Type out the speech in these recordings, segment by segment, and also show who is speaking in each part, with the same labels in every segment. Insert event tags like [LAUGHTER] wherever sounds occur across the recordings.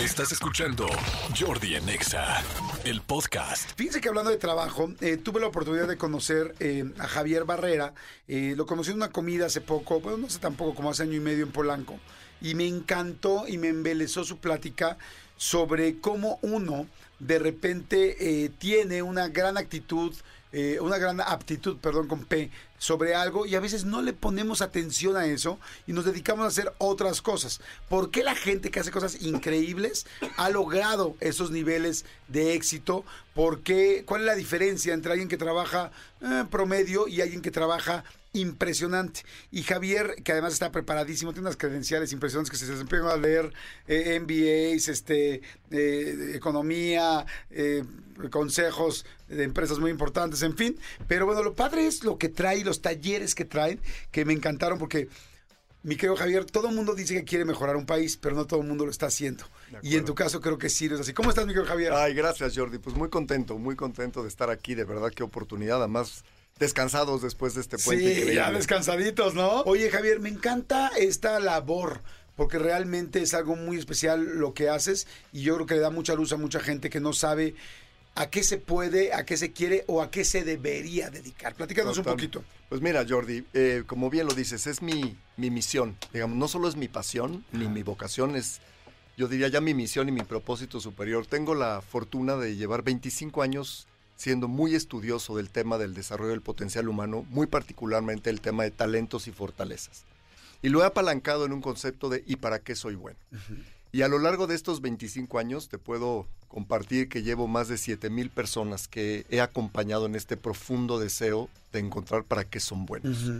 Speaker 1: Estás escuchando Jordi Anexa, el podcast.
Speaker 2: Fíjense que hablando de trabajo, eh, tuve la oportunidad de conocer eh, a Javier Barrera. Eh, lo conocí en una comida hace poco, bueno, no sé tampoco, como hace año y medio en Polanco. Y me encantó y me embelezó su plática sobre cómo uno de repente tiene una gran actitud, una gran aptitud, perdón, con P, sobre algo y a veces no le ponemos atención a eso y nos dedicamos a hacer otras cosas. ¿Por qué la gente que hace cosas increíbles ha logrado esos niveles de éxito? ¿Por qué? ¿Cuál es la diferencia entre alguien que trabaja eh, promedio y alguien que trabaja impresionante. Y Javier, que además está preparadísimo, tiene unas credenciales impresionantes que se desempeñan a leer eh, MBAs, este, eh, economía, eh, consejos de empresas muy importantes, en fin. Pero bueno, lo padre es lo que trae, los talleres que traen, que me encantaron porque... Mi querido Javier, todo el mundo dice que quiere mejorar un país, pero no todo el mundo lo está haciendo. Y en tu caso creo que sí es así. ¿Cómo estás, mi querido Javier?
Speaker 3: Ay, gracias, Jordi. Pues muy contento, muy contento de estar aquí. De verdad, qué oportunidad. Además, descansados después de este puente.
Speaker 2: Sí, ya descansaditos, ¿no? Oye, Javier, me encanta esta labor porque realmente es algo muy especial lo que haces y yo creo que le da mucha luz a mucha gente que no sabe a qué se puede, a qué se quiere o a qué se debería dedicar. Platícanos un poquito.
Speaker 3: Pues mira, Jordi, eh, como bien lo dices, es mi, mi misión. Digamos, no solo es mi pasión ni mi vocación, es, yo diría ya mi misión y mi propósito superior. Tengo la fortuna de llevar 25 años siendo muy estudioso del tema del desarrollo del potencial humano, muy particularmente el tema de talentos y fortalezas. Y lo he apalancado en un concepto de ¿y para qué soy bueno? Y a lo largo de estos 25 años te puedo compartir que llevo más de 7 mil personas que he acompañado en este profundo deseo de encontrar para qué son buenos.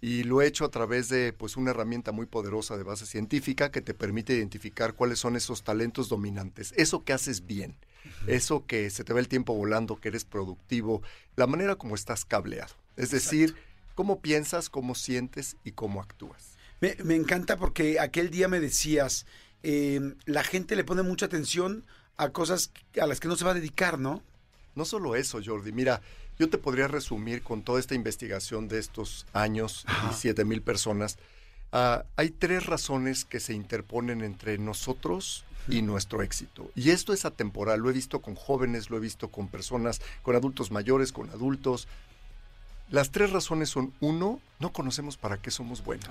Speaker 3: Y lo he hecho a través de pues, una herramienta muy poderosa de base científica que te permite identificar cuáles son esos talentos dominantes, eso que haces bien, eso que se te ve el tiempo volando, que eres productivo, la manera como estás cableado. Es decir, cómo piensas, cómo sientes y cómo actúas.
Speaker 2: Me, encanta porque aquel día me decías, em, la gente le pone mucha atención a cosas a las que no se va a dedicar, ¿no?
Speaker 3: No solo eso, Jordi. Mira, yo te podría resumir con toda esta investigación de estos años y siete mil personas. Ah, hay tres razones que se interponen entre nosotros y nuestro éxito. Y esto es atemporal, lo he visto con jóvenes, lo he visto con personas, con adultos mayores, con adultos. Las tres razones son, uno, no conocemos para qué somos buenos.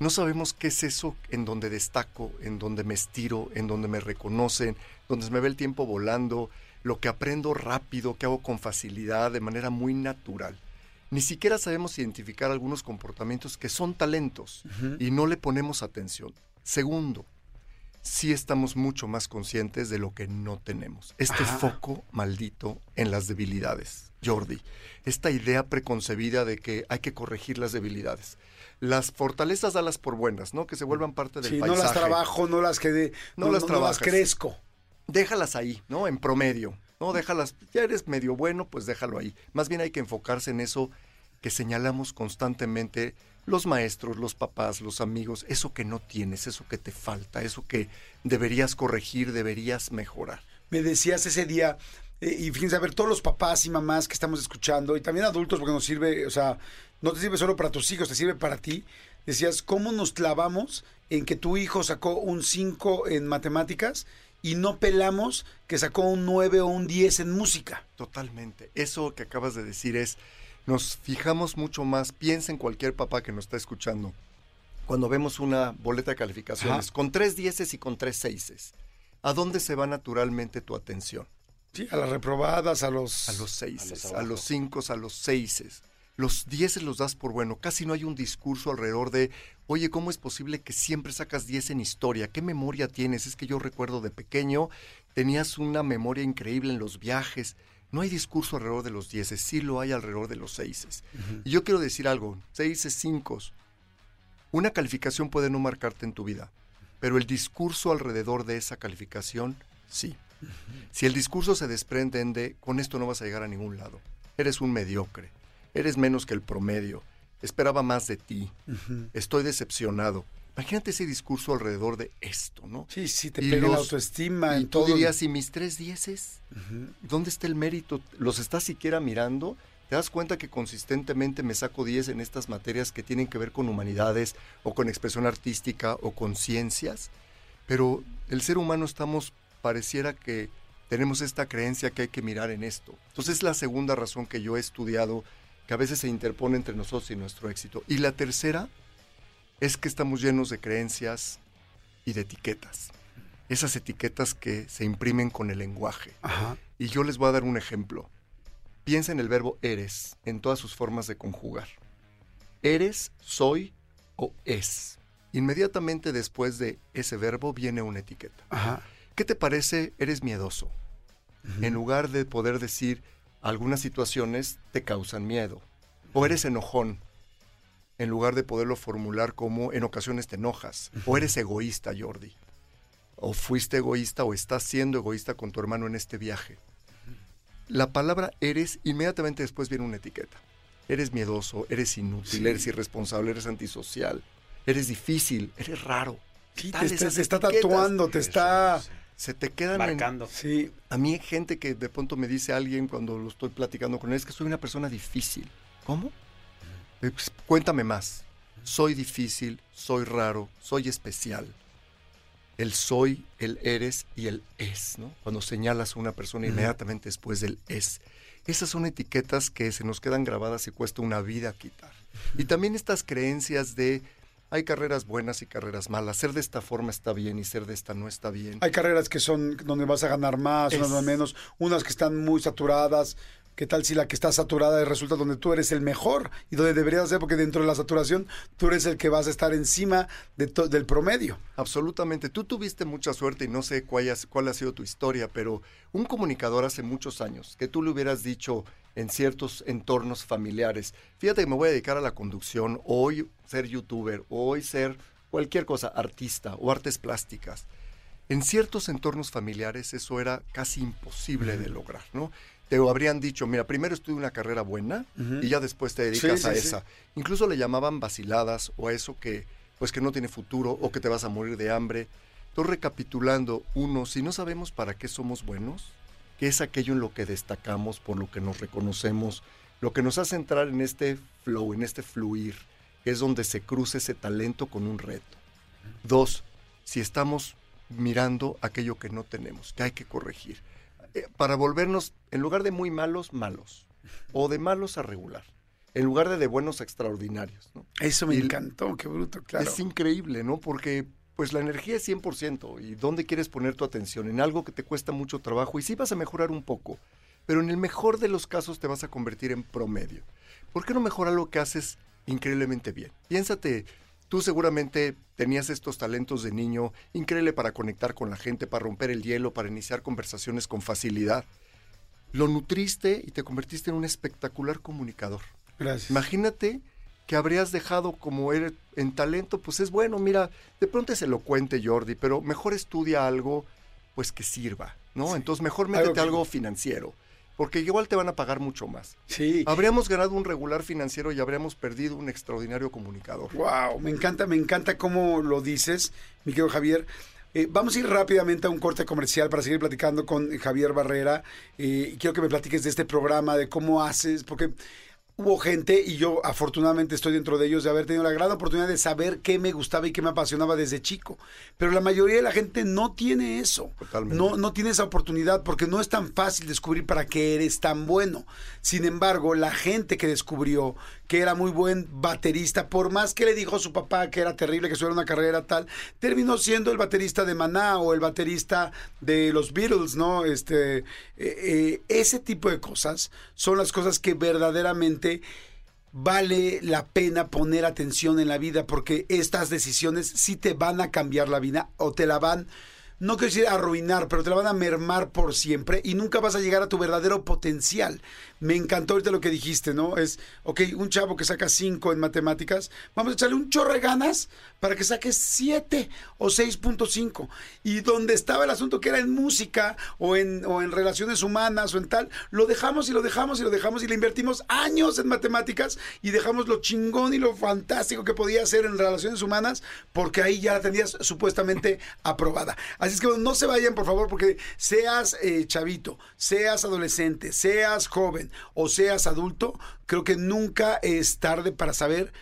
Speaker 3: No sabemos qué es eso en donde destaco, en donde me estiro, en donde me reconocen, donde se me ve el tiempo volando, lo que aprendo rápido, que hago con facilidad, de manera muy natural. Ni siquiera sabemos identificar algunos comportamientos que son talentos y no le ponemos atención. Segundo, sí estamos mucho más conscientes de lo que no tenemos. Este foco maldito en las debilidades, Jordi. Esta idea preconcebida de que hay que corregir las debilidades. Las fortalezas dalas por buenas, ¿no? Que se vuelvan parte del sí,
Speaker 2: no las trabajo, no las quede, no, las no las crezco.
Speaker 3: Déjalas ahí, ¿no? En promedio. No, déjalas, ya eres medio bueno, pues déjalo ahí. Más bien hay que enfocarse en eso que señalamos constantemente los maestros, los papás, los amigos, eso que no tienes, eso que te falta, eso que deberías corregir, deberías mejorar.
Speaker 2: Me decías ese día, eh, y fíjense, a ver, todos los papás y mamás que estamos escuchando, y también adultos, porque nos sirve, o sea, no te sirve solo para tus hijos, te sirve para ti. Decías, ¿cómo nos clavamos en que tu hijo sacó un 5 en matemáticas y no pelamos que sacó un 9 o un 10 en música?
Speaker 3: Totalmente. Eso que acabas de decir es nos fijamos mucho más, piensa en cualquier papá que nos está escuchando, cuando vemos una boleta de calificaciones con tres dieces y con tres seises, ¿a dónde se va naturalmente tu atención?
Speaker 2: Sí, a las reprobadas, a los...
Speaker 3: A los seises, a los, cinco, a los seises. Los dieces los das por bueno. Casi no hay un discurso alrededor de, oye, ¿cómo es posible que siempre sacas diez en historia? ¿Qué memoria tienes? Es que yo recuerdo de pequeño, tenías una memoria increíble en los viajes no hay discurso alrededor de los dieces, sí lo hay alrededor de los seises. Y yo quiero decir algo, seises, cinco. Una calificación puede no marcarte en tu vida, pero el discurso alrededor de esa calificación, sí. Si el discurso se desprende de, con esto no vas a llegar a ningún lado, eres un mediocre, eres menos que el promedio, esperaba más de ti, estoy decepcionado, Imagínate ese discurso alrededor de esto, ¿no?
Speaker 2: Sí, sí, te pega la autoestima.
Speaker 3: Y tú dirías, ¿y mis tres dieces? ¿Dónde está el mérito? ¿Los estás siquiera mirando? ¿Te das cuenta que consistentemente me saco diez en estas materias que tienen que ver con humanidades o con expresión artística o con ciencias? Pero el ser humano estamos, pareciera que tenemos esta creencia que hay que mirar en esto. Entonces es la segunda razón que yo he estudiado, que a veces se interpone entre nosotros y nuestro éxito. Y la tercera es que estamos llenos de creencias y de etiquetas. Esas etiquetas que se imprimen con el lenguaje. Y yo les voy a dar un ejemplo. Piensa en el verbo eres, en todas sus formas de conjugar. Eres, soy o es. Inmediatamente después de ese verbo viene una etiqueta. ¿Qué te parece eres miedoso? En lugar de poder decir algunas situaciones te causan miedo. O eres enojón. En lugar de poderlo formular como en ocasiones te enojas. O eres egoísta, Jordi. O fuiste egoísta o estás siendo egoísta con tu hermano en este viaje. La palabra eres, inmediatamente después viene una etiqueta. Eres miedoso, eres inútil, eres irresponsable, eres antisocial, eres difícil, eres raro.
Speaker 2: Sí, te, está, tatuando, te está...
Speaker 3: Se te quedan
Speaker 4: marcando.
Speaker 2: Sí.
Speaker 3: A mí hay gente que de pronto me dice alguien cuando lo estoy platicando con él, es que soy una persona difícil. ¿Cómo? Eh, pues, cuéntame más. Soy difícil, soy raro, soy especial. El soy, el eres y el es, ¿no? Cuando señalas a una persona inmediatamente después del es. Esas son etiquetas que se nos quedan grabadas y cuesta una vida quitar. Y también estas creencias de hay carreras buenas y carreras malas. Ser de esta forma está bien y ser de esta no está bien.
Speaker 2: Hay carreras que son donde vas a ganar más, unas menos, unas que están muy saturadas, ¿Qué tal si la que está saturada resulta donde tú eres el mejor y donde deberías ser? Porque dentro de la saturación tú eres el que vas a estar encima de del promedio.
Speaker 3: Absolutamente. Tú tuviste mucha suerte y no sé cuál, cuál ha sido tu historia, pero un comunicador hace muchos años que tú le hubieras dicho en ciertos entornos familiares, fíjate que me voy a dedicar a la conducción, hoy ser youtuber, hoy ser cualquier cosa, artista o artes plásticas. En ciertos entornos familiares eso era casi imposible de lograr, ¿no? Te habrían dicho, mira, primero estudia una carrera buena y ya después te dedicas a esa. Incluso le llamaban vaciladas o a eso que, pues que no tiene futuro o que te vas a morir de hambre. Entonces, recapitulando, uno, si no sabemos para qué somos buenos, qué es aquello en lo que destacamos, por lo que nos reconocemos, lo que nos hace entrar en este flow, en este fluir, que es donde se cruza ese talento con un reto. Dos, si estamos mirando aquello que no tenemos, que hay que corregir. Eh, para volvernos, en lugar de muy malos, malos. O de malos a regular. En lugar de de buenos a extraordinarios. ¿no?
Speaker 2: Eso me encantó, qué bruto, claro.
Speaker 3: Es increíble, ¿no? Porque pues la energía es 100%. ¿Y dónde quieres poner tu atención? En algo que te cuesta mucho trabajo. Y sí vas a mejorar un poco. Pero en el mejor de los casos te vas a convertir en promedio. ¿Por qué no mejorar lo que haces increíblemente bien? Piénsate Tú seguramente tenías estos talentos de niño increíble para conectar con la gente, para romper el hielo, para iniciar conversaciones con facilidad. Lo nutriste y te convertiste en un espectacular comunicador.
Speaker 2: Gracias.
Speaker 3: Imagínate que habrías dejado como eres en talento, pues es bueno, mira, de pronto es elocuente Jordi, pero mejor estudia algo pues que sirva, ¿no? Entonces mejor métete algo, algo financiero porque igual te van a pagar mucho más.
Speaker 2: Sí.
Speaker 3: Habríamos ganado un regular financiero y habríamos perdido un extraordinario comunicador.
Speaker 2: Wow, me encanta, me encanta cómo lo dices, mi querido Javier. Eh, vamos a ir rápidamente a un corte comercial para seguir platicando con Javier Barrera. Eh, quiero que me platiques de este programa, de cómo haces, porque hubo gente, y yo afortunadamente estoy dentro de ellos, de haber tenido la gran oportunidad de saber qué me gustaba y qué me apasionaba desde chico. Pero la mayoría de la gente no tiene eso. No, no tiene esa oportunidad porque no es tan fácil descubrir para qué eres tan bueno. Sin embargo, la gente que descubrió que era muy buen baterista, por más que le dijo a su papá que era terrible, que suena una carrera tal, terminó siendo el baterista de Maná o el baterista de los Beatles, ¿no? Este, eh, eh, ese tipo de cosas son las cosas que verdaderamente vale la pena poner atención en la vida porque estas decisiones sí te van a cambiar la vida o te la van no quiero decir arruinar, pero te la van a mermar por siempre y nunca vas a llegar a tu verdadero potencial. Me encantó ahorita lo que dijiste, ¿no? Es, ok, un chavo que saca 5 en matemáticas, vamos a echarle un chorro de ganas para que saque 7 o 6.5. Y donde estaba el asunto que era en música o en, o en relaciones humanas o en tal, lo dejamos y lo dejamos y lo dejamos y le invertimos años en matemáticas y dejamos lo chingón y lo fantástico que podía hacer en relaciones humanas porque ahí ya la tenías supuestamente [LAUGHS] aprobada. Así es que no se vayan, por favor, porque seas eh, chavito, seas adolescente, seas joven o seas adulto, creo que nunca es tarde para saber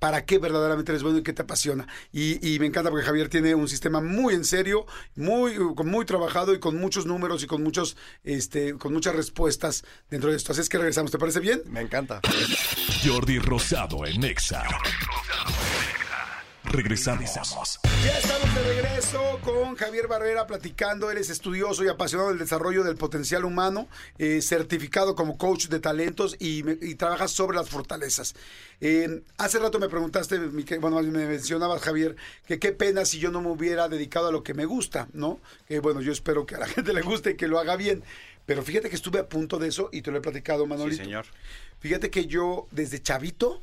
Speaker 2: para qué verdaderamente eres bueno y qué te apasiona. Y, y me encanta porque Javier tiene un sistema muy en serio, muy, muy trabajado y con muchos números y con muchos, este, con muchas respuestas dentro de esto. Así es que regresamos. ¿Te parece bien?
Speaker 3: Me encanta.
Speaker 1: Jordi Rosado en Nexa. Regresamos.
Speaker 2: Ya estamos de regreso con Javier Barrera platicando. Él es estudioso y apasionado del desarrollo del potencial humano, eh, certificado como coach de talentos y, me- y trabaja sobre las fortalezas. Eh, hace rato me preguntaste, bueno, me mencionabas, Javier, que qué pena si yo no me hubiera dedicado a lo que me gusta, ¿no? Que bueno, yo espero que a la [LAUGHS] gente le guste y que lo haga bien. Pero fíjate que estuve a punto de eso y te lo he platicado, Manolito.
Speaker 4: señor.
Speaker 2: Fíjate que yo desde chavito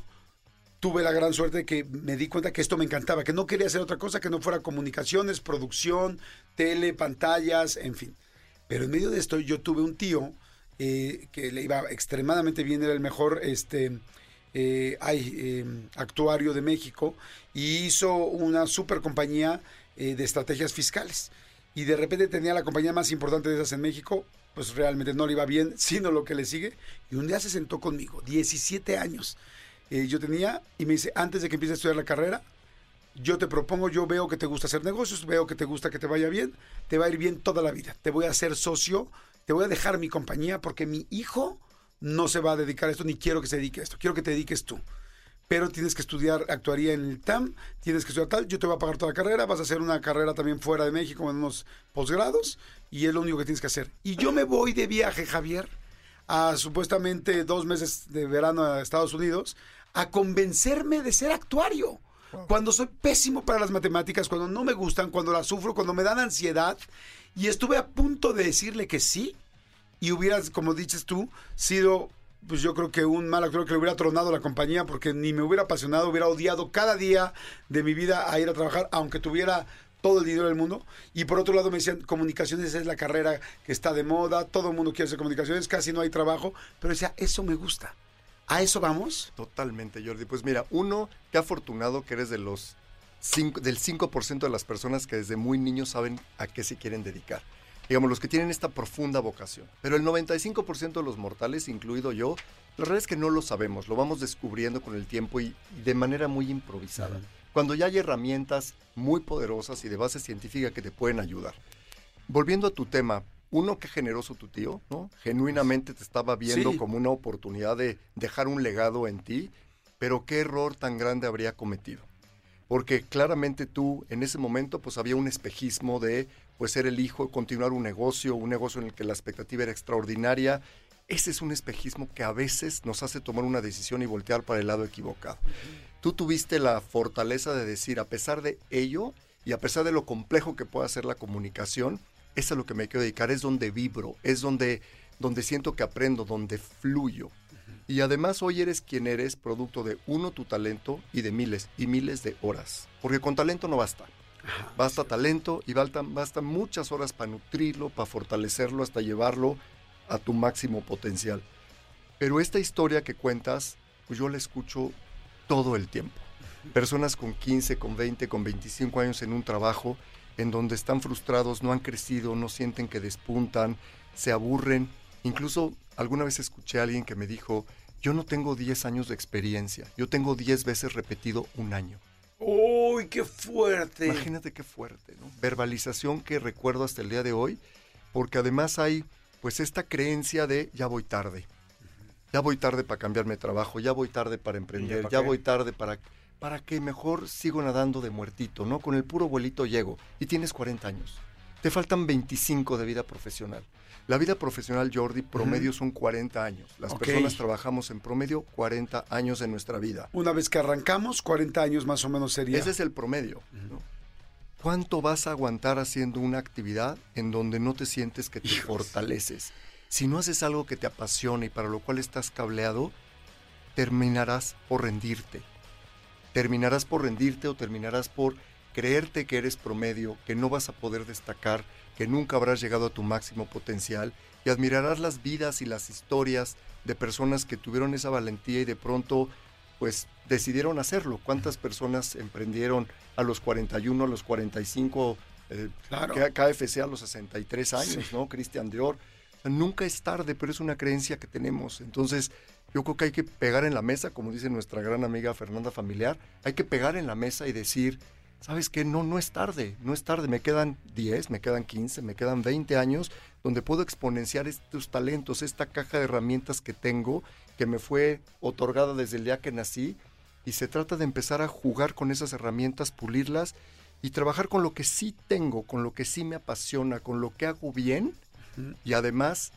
Speaker 2: tuve la gran suerte de que me di cuenta que esto me encantaba, que no quería hacer otra cosa que no fuera comunicaciones, producción, tele, pantallas, en fin. Pero en medio de esto yo tuve un tío eh, que le iba extremadamente bien, era el mejor este, eh, ay, eh, actuario de México y hizo una super compañía eh, de estrategias fiscales. Y de repente tenía la compañía más importante de esas en México, pues realmente no le iba bien, sino lo que le sigue. Y un día se sentó conmigo, 17 años. Eh, yo tenía, y me dice, antes de que empieces a estudiar la carrera, yo te propongo, yo veo que te gusta hacer negocios, veo que te gusta que te vaya bien, te va a ir bien toda la vida. Te voy a hacer socio, te voy a dejar mi compañía porque mi hijo no se va a dedicar a esto, ni quiero que se dedique a esto, quiero que te dediques tú. Pero tienes que estudiar actuaría en el TAM, tienes que estudiar tal, yo te voy a pagar toda la carrera, vas a hacer una carrera también fuera de México en unos posgrados y es lo único que tienes que hacer. Y yo me voy de viaje, Javier, a supuestamente dos meses de verano a Estados Unidos a convencerme de ser actuario. Cuando soy pésimo para las matemáticas, cuando no me gustan, cuando las sufro, cuando me dan ansiedad. Y estuve a punto de decirle que sí. Y hubieras, como dices tú, sido, pues yo creo que un mal actor que le hubiera tronado la compañía porque ni me hubiera apasionado, hubiera odiado cada día de mi vida a ir a trabajar, aunque tuviera todo el dinero del mundo. Y por otro lado me decían, comunicaciones es la carrera que está de moda, todo el mundo quiere hacer comunicaciones, casi no hay trabajo. Pero decía, eso me gusta. ¿A eso vamos?
Speaker 3: Totalmente, Jordi. Pues mira, uno, qué afortunado que eres de los cinco- del 5% de las personas que desde muy niños saben a qué se quieren dedicar. Digamos, los que tienen esta profunda vocación. Pero el 95% de los mortales, incluido yo, la verdad es que no lo sabemos, lo vamos descubriendo con el tiempo y de manera muy improvisada. Cuando ya hay herramientas muy poderosas y de base científica que te pueden ayudar. Volviendo a tu tema, uno, qué generoso tu tío, ¿no? Genuinamente te estaba viendo
Speaker 2: Sí.
Speaker 3: como una oportunidad de dejar un legado en ti, pero qué error tan grande habría cometido. Porque claramente tú en ese momento pues había un espejismo de pues ser el hijo, continuar un negocio, un negocio en el que la expectativa era extraordinaria. Ese es un espejismo que a veces nos hace tomar una decisión y voltear para el lado equivocado. Tú tuviste la fortaleza de decir, a pesar de ello y a pesar de lo complejo que pueda ser la comunicación, es a lo que me quiero dedicar, es donde vibro, es donde, donde siento que aprendo, donde fluyo. Y además hoy eres quien eres, producto de uno, tu talento y de miles y miles de horas. Porque con talento no basta. Basta talento y bastan, bastan muchas horas para nutrirlo, para fortalecerlo, hasta llevarlo a tu máximo potencial. Pero esta historia que cuentas, pues yo la escucho todo el tiempo. Personas con 15, con 20, con 25 años en un trabajo en donde están frustrados, no han crecido, no sienten que despuntan, se aburren. Incluso alguna vez escuché a alguien que me dijo, yo no tengo 10 años de experiencia, yo tengo 10 veces repetido un año.
Speaker 2: ¡Uy, qué fuerte!
Speaker 3: Imagínate qué fuerte, ¿no? Verbalización que recuerdo hasta el día de hoy, porque además hay pues esta creencia de ya voy tarde. Ya voy tarde para cambiarme de trabajo, ya voy tarde para emprender,
Speaker 4: para
Speaker 3: ya voy tarde para para que mejor sigo nadando de muertito, ¿no? Con el puro vuelito llego y tienes 40 años. Te faltan 25 de vida profesional. La vida profesional, Jordi, promedio son 40 años. Las personas trabajamos en promedio 40 años en nuestra vida.
Speaker 2: Una vez que arrancamos, 40 años más o menos sería.
Speaker 3: Ese es el promedio. ¿no? ¿Cuánto vas a aguantar haciendo una actividad en donde no te sientes que te fortaleces? Si no haces algo que te apasiona y para lo cual estás cableado, terminarás por rendirte. Terminarás por rendirte o terminarás por creerte que eres promedio, que no vas a poder destacar, que nunca habrás llegado a tu máximo potencial y admirarás las vidas y las historias de personas que tuvieron esa valentía y de pronto pues decidieron hacerlo. ¿Cuántas personas emprendieron a los 41, a los 45, eh,
Speaker 2: Claro.
Speaker 3: KFC a los 63 años, ¿no? Cristian Dior. O sea, nunca es tarde, pero es una creencia que tenemos. Entonces, Yo creo que hay que pegar en la mesa, como dice nuestra gran amiga Fernanda Familiar, hay que pegar en la mesa y decir, ¿sabes qué? No, no es tarde, no es tarde, me quedan 10, me quedan 15, me quedan 20 años donde puedo exponenciar estos talentos, esta caja de herramientas que tengo, que me fue otorgada desde el día que nací, y se trata de empezar a jugar con esas herramientas, pulirlas y trabajar con lo que sí tengo, con lo que sí me apasiona, con lo que hago bien, y además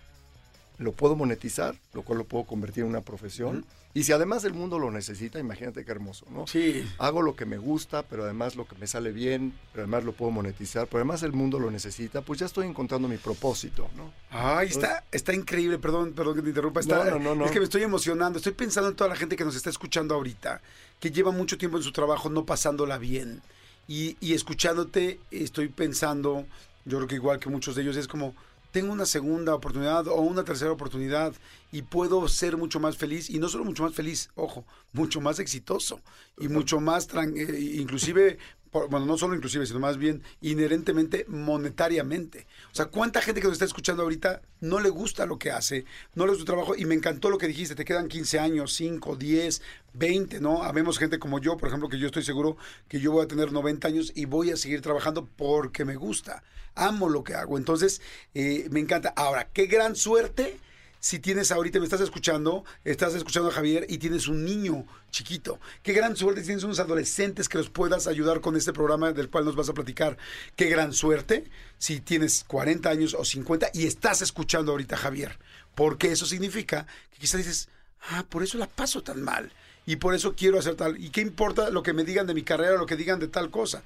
Speaker 3: lo puedo monetizar, lo cual lo puedo convertir en una profesión. Y si además el mundo lo necesita, imagínate qué hermoso, ¿no?
Speaker 2: Sí.
Speaker 3: Hago lo que me gusta, pero además lo que me sale bien, pero además lo puedo monetizar, pero además el mundo lo necesita, pues ya estoy encontrando mi propósito, ¿no?
Speaker 2: Ay, está, está increíble, perdón, perdón que te interrumpa. Está,
Speaker 3: No, no, no, no.
Speaker 2: Es que me estoy emocionando, estoy pensando en toda la gente que nos está escuchando ahorita, que lleva mucho tiempo en su trabajo no pasándola bien. Y, y escuchándote, estoy pensando, yo creo que igual que muchos de ellos, es como, tengo una segunda oportunidad o una tercera oportunidad y puedo ser mucho más feliz y no solo mucho más feliz, ojo, mucho más exitoso y mucho más, eh, inclusive, por- bueno, no solo inclusive, sino más bien inherentemente monetariamente. O sea, ¿cuánta gente que nos está escuchando ahorita no le gusta lo que hace, no le gusta su trabajo? Y me encantó lo que dijiste, te quedan 15 años, 5, 10, 20, ¿no? Habemos gente como yo, por ejemplo, que yo estoy seguro que yo voy a tener 90 años y voy a seguir trabajando porque me gusta. Amo lo que hago. Entonces, eh, me encanta. Ahora, qué gran suerte si tienes ahorita, me estás escuchando, estás escuchando a Javier y tienes un niño chiquito. Qué gran suerte tienes unos adolescentes que los puedas ayudar con este programa del cual nos vas a platicar. Qué gran suerte si tienes 40 años o 50 y estás escuchando ahorita a Javier. Porque eso significa que quizás dices, ah, por eso la paso tan mal. Y por eso quiero hacer tal. ¿Y qué importa lo que me digan de mi carrera, lo que digan de tal cosa?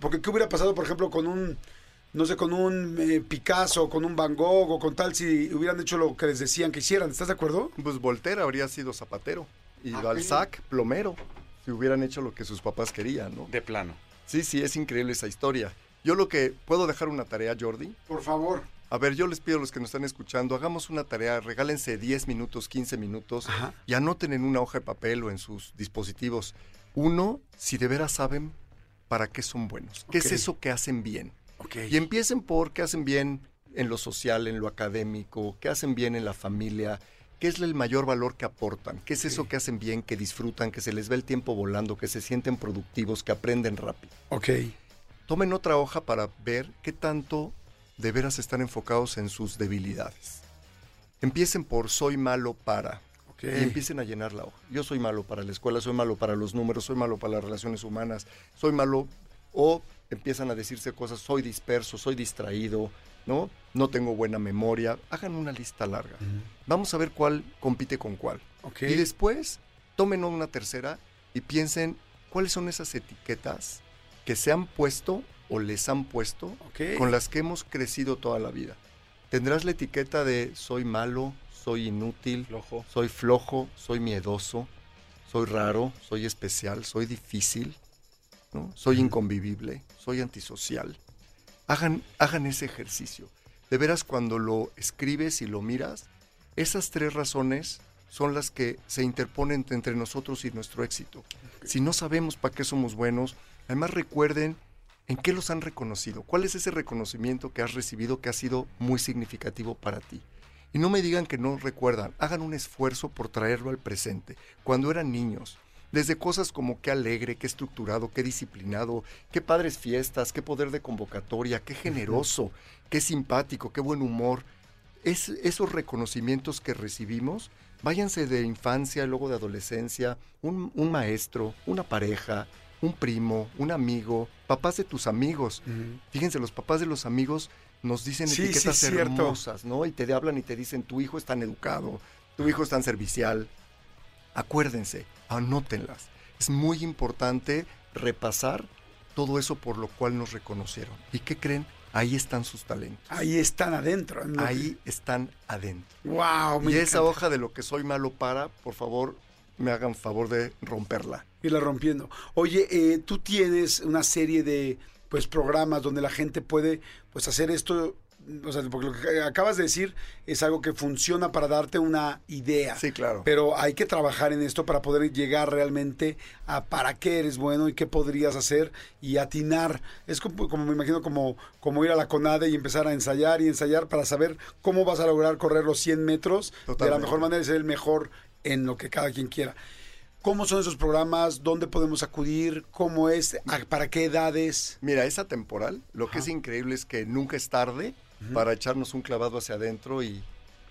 Speaker 2: Porque ¿qué hubiera pasado, por ejemplo, con un no sé, con un eh, Picasso, con un Van Gogh o con tal, si hubieran hecho lo que les decían que hicieran. ¿Estás de acuerdo?
Speaker 3: Pues Voltaire habría sido zapatero y
Speaker 2: Ah,
Speaker 3: Balzac plomero, si hubieran hecho lo que sus papás querían, ¿no?
Speaker 4: De plano.
Speaker 3: Sí, sí, es increíble esa historia. Yo lo que puedo dejar una tarea, Jordi.
Speaker 2: Por favor.
Speaker 3: A ver, yo les pido a los que nos están escuchando, hagamos una tarea, regálense 10 minutos, 15 minutos
Speaker 2: Ajá.
Speaker 3: y anoten en una hoja de papel o en sus dispositivos. Uno, si de veras saben para qué son buenos. ¿Qué es eso que hacen bien? Y empiecen por qué hacen bien en lo social, en lo académico, qué hacen bien en la familia, qué es el mayor valor que aportan, qué es eso que hacen bien, que disfrutan, que se les ve el tiempo volando, que se sienten productivos, que aprenden rápido.
Speaker 2: Ok.
Speaker 3: Tomen otra hoja para ver qué tanto de veras están enfocados en sus debilidades. Empiecen por soy malo para
Speaker 2: Ok.
Speaker 3: y empiecen a llenar la hoja. Yo soy malo para la escuela, soy malo para los números, soy malo para las relaciones humanas, soy malo o empiezan a decirse cosas, soy disperso, soy distraído, ¿no? No tengo buena memoria. Hagan una lista larga. Vamos a ver cuál compite con cuál. Y después tomen una tercera y piensen cuáles son esas etiquetas que se han puesto o les han puesto con las que hemos crecido toda la vida. Tendrás la etiqueta de soy malo, soy inútil,
Speaker 4: Flojo.
Speaker 3: soy flojo, soy miedoso, soy raro, soy especial, soy difícil, ¿no? soy inconvivible, soy antisocial. Hagan, hagan ese ejercicio. De veras, cuando lo escribes y lo miras, esas tres razones son las que se interponen entre nosotros y nuestro éxito. Si no sabemos para qué somos buenos, además recuerden en qué los han reconocido, cuál es ese reconocimiento que has recibido que ha sido muy significativo para ti. Y no me digan que no recuerdan, hagan un esfuerzo por traerlo al presente, cuando eran niños. Desde cosas como qué alegre, qué estructurado, qué disciplinado, qué padres fiestas, qué poder de convocatoria, qué generoso, qué simpático, qué buen humor. Es, esos reconocimientos que recibimos, váyanse de infancia, luego de adolescencia, un, un maestro, una pareja, un primo, un amigo, papás de tus amigos. Fíjense, los papás de los amigos nos dicen
Speaker 2: Sí, sí,
Speaker 3: etiquetas
Speaker 2: cierto.
Speaker 3: hermosas, ¿no? Y te hablan y te dicen, tu hijo es tan educado, tu hijo es tan servicial. Acuérdense, anótenlas. Es muy importante repasar todo eso por lo cual nos reconocieron. ¿Y qué creen? Ahí están sus talentos.
Speaker 2: Ahí están adentro.
Speaker 3: Ahí están adentro.
Speaker 2: Wow, me
Speaker 3: Y esa hoja de lo que soy malo para, por favor, me hagan favor de romperla.
Speaker 2: irla rompiendo. Oye, eh, tú tienes una serie de pues programas donde la gente puede pues hacer esto, o sea, porque lo que acabas de decir es algo que funciona para darte una idea.
Speaker 3: Sí, claro.
Speaker 2: Pero hay que trabajar en esto para poder llegar realmente a para qué eres bueno y qué podrías hacer y atinar. Es como, como me imagino como, como ir a la CONADE y empezar a ensayar y ensayar para saber cómo vas a lograr correr los 100 metros de la mejor manera y ser el mejor en lo que cada quien quiera. ¿Cómo son esos programas? ¿Dónde podemos acudir? ¿Cómo es? ¿A- ¿Para qué edades?
Speaker 3: Mira, es atemporal. Lo que es increíble es que nunca es tarde para echarnos un clavado hacia adentro y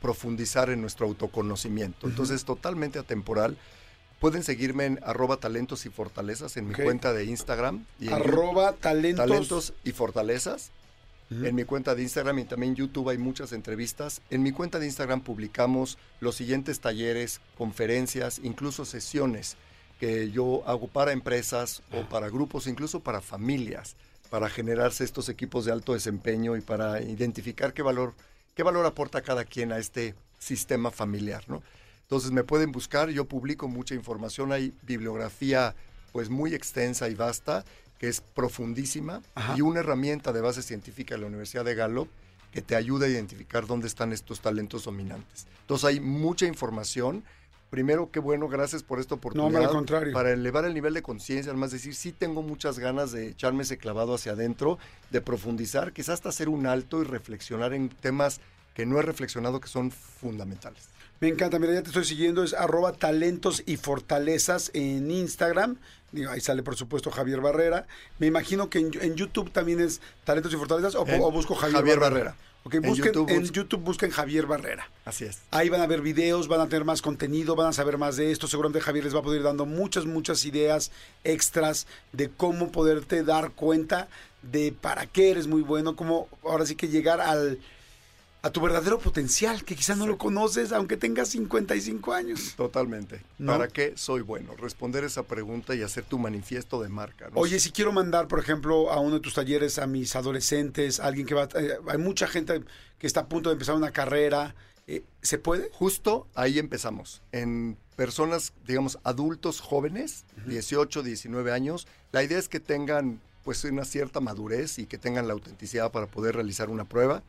Speaker 3: profundizar en nuestro autoconocimiento. Entonces, totalmente atemporal. Pueden seguirme en arroba talentos y fortalezas en mi cuenta de Instagram. Y en
Speaker 2: Arroba talentos.
Speaker 3: talentos y fortalezas. En mi cuenta de Instagram y también YouTube hay muchas entrevistas. En mi cuenta de Instagram publicamos los siguientes talleres, conferencias, incluso sesiones que yo hago para empresas o para grupos, incluso para familias, para generarse estos equipos de alto desempeño y para identificar qué valor, qué valor aporta cada quien a este sistema familiar, ¿no? Entonces me pueden buscar, yo publico mucha información, hay bibliografía pues muy extensa y vasta, que es profundísima,
Speaker 2: Ajá.
Speaker 3: y una herramienta de base científica de la Universidad de Gallup que te ayuda a identificar dónde están estos talentos dominantes. Entonces hay mucha información. Primero, qué bueno, gracias por esta oportunidad.
Speaker 2: al contrario.
Speaker 3: Para elevar el nivel de conciencia, además decir, sí tengo muchas ganas de echarme ese clavado hacia adentro, de profundizar, quizás hasta hacer un alto y reflexionar en temas que no he reflexionado que son fundamentales.
Speaker 2: Me encanta, mira, ya te estoy siguiendo, es arroba talentos y fortalezas en Instagram. Digo, ahí sale, por supuesto, Javier Barrera. Me imagino que en, en YouTube también es talentos y fortalezas o, busco Javier,
Speaker 3: Javier
Speaker 2: Barrera.
Speaker 3: Barrera.
Speaker 2: Ok,
Speaker 3: En
Speaker 2: busquen,
Speaker 3: YouTube
Speaker 2: en YouTube busquen Javier Barrera.
Speaker 3: Así es.
Speaker 2: Ahí van a ver videos, van a tener más contenido, van a saber más de esto. Seguramente Javier les va a poder ir dando muchas, muchas ideas extras de cómo poderte dar cuenta de para qué eres muy bueno, cómo ahora sí que llegar al a tu verdadero potencial, que quizás no lo conoces aunque tengas 55 años.
Speaker 3: Totalmente.
Speaker 2: ¿No?
Speaker 3: ¿Para qué soy bueno? Responder esa pregunta y hacer tu manifiesto de marca. ¿no?
Speaker 2: Oye, si quiero mandar, por ejemplo, a uno de tus talleres a mis adolescentes, alguien que va... eh, hay mucha gente que está a punto de empezar una carrera. eh, ¿Se puede?
Speaker 3: Justo ahí empezamos. En personas, digamos, adultos jóvenes, 18, 19 años, la idea es que tengan pues una cierta madurez y que tengan la autenticidad para poder realizar una prueba.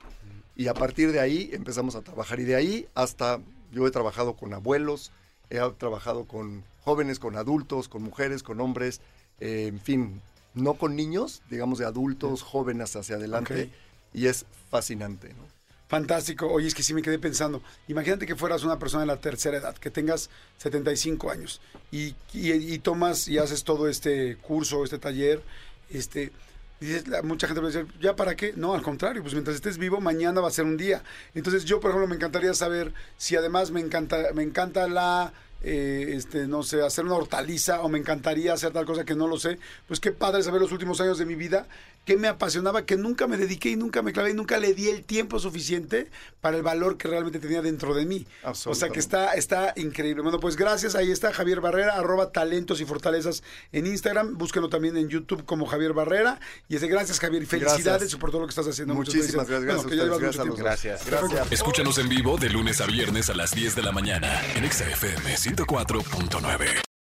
Speaker 3: Y a partir de ahí empezamos a trabajar. Y de ahí hasta, yo he trabajado con abuelos, he trabajado con jóvenes, con adultos, con mujeres, con hombres, eh, en fin, no con niños, digamos de adultos, jóvenes hacia adelante. Y es fascinante, ¿no?
Speaker 2: Fantástico. Oye, es que sí me quedé pensando. Imagínate que fueras una persona de la tercera edad, que tengas 75 años y, y- y tomas y haces todo este curso, este taller, este... La- mucha gente va a decir, ¿ya para qué? No, al contrario, pues mientras estés vivo, mañana va a ser un día. Entonces yo, por ejemplo, me encantaría saber si además me encanta, me encanta la, eh, este, no sé, hacer una hortaliza o me encantaría hacer tal cosa que no lo sé. Pues qué padre saber los últimos años de mi vida, que me apasionaba, que nunca me dediqué y nunca me clavé y nunca le di el tiempo suficiente para el valor que realmente tenía dentro de mí. O sea que está, está increíble. Bueno, pues gracias. Ahí está Javier Barrera, arroba talentos y fortalezas en Instagram. Búsquenlo también en YouTube como Javier Barrera. Y ese, gracias, Javier. Y felicidades
Speaker 3: Gracias.
Speaker 2: por todo lo que estás haciendo.
Speaker 3: Muchísimas gracias.
Speaker 2: Bueno, que ya
Speaker 3: Gracias a gracias dos. Gracias.
Speaker 1: Escúchanos en vivo de lunes a viernes a las 10 de la mañana en Exa FM 104.9.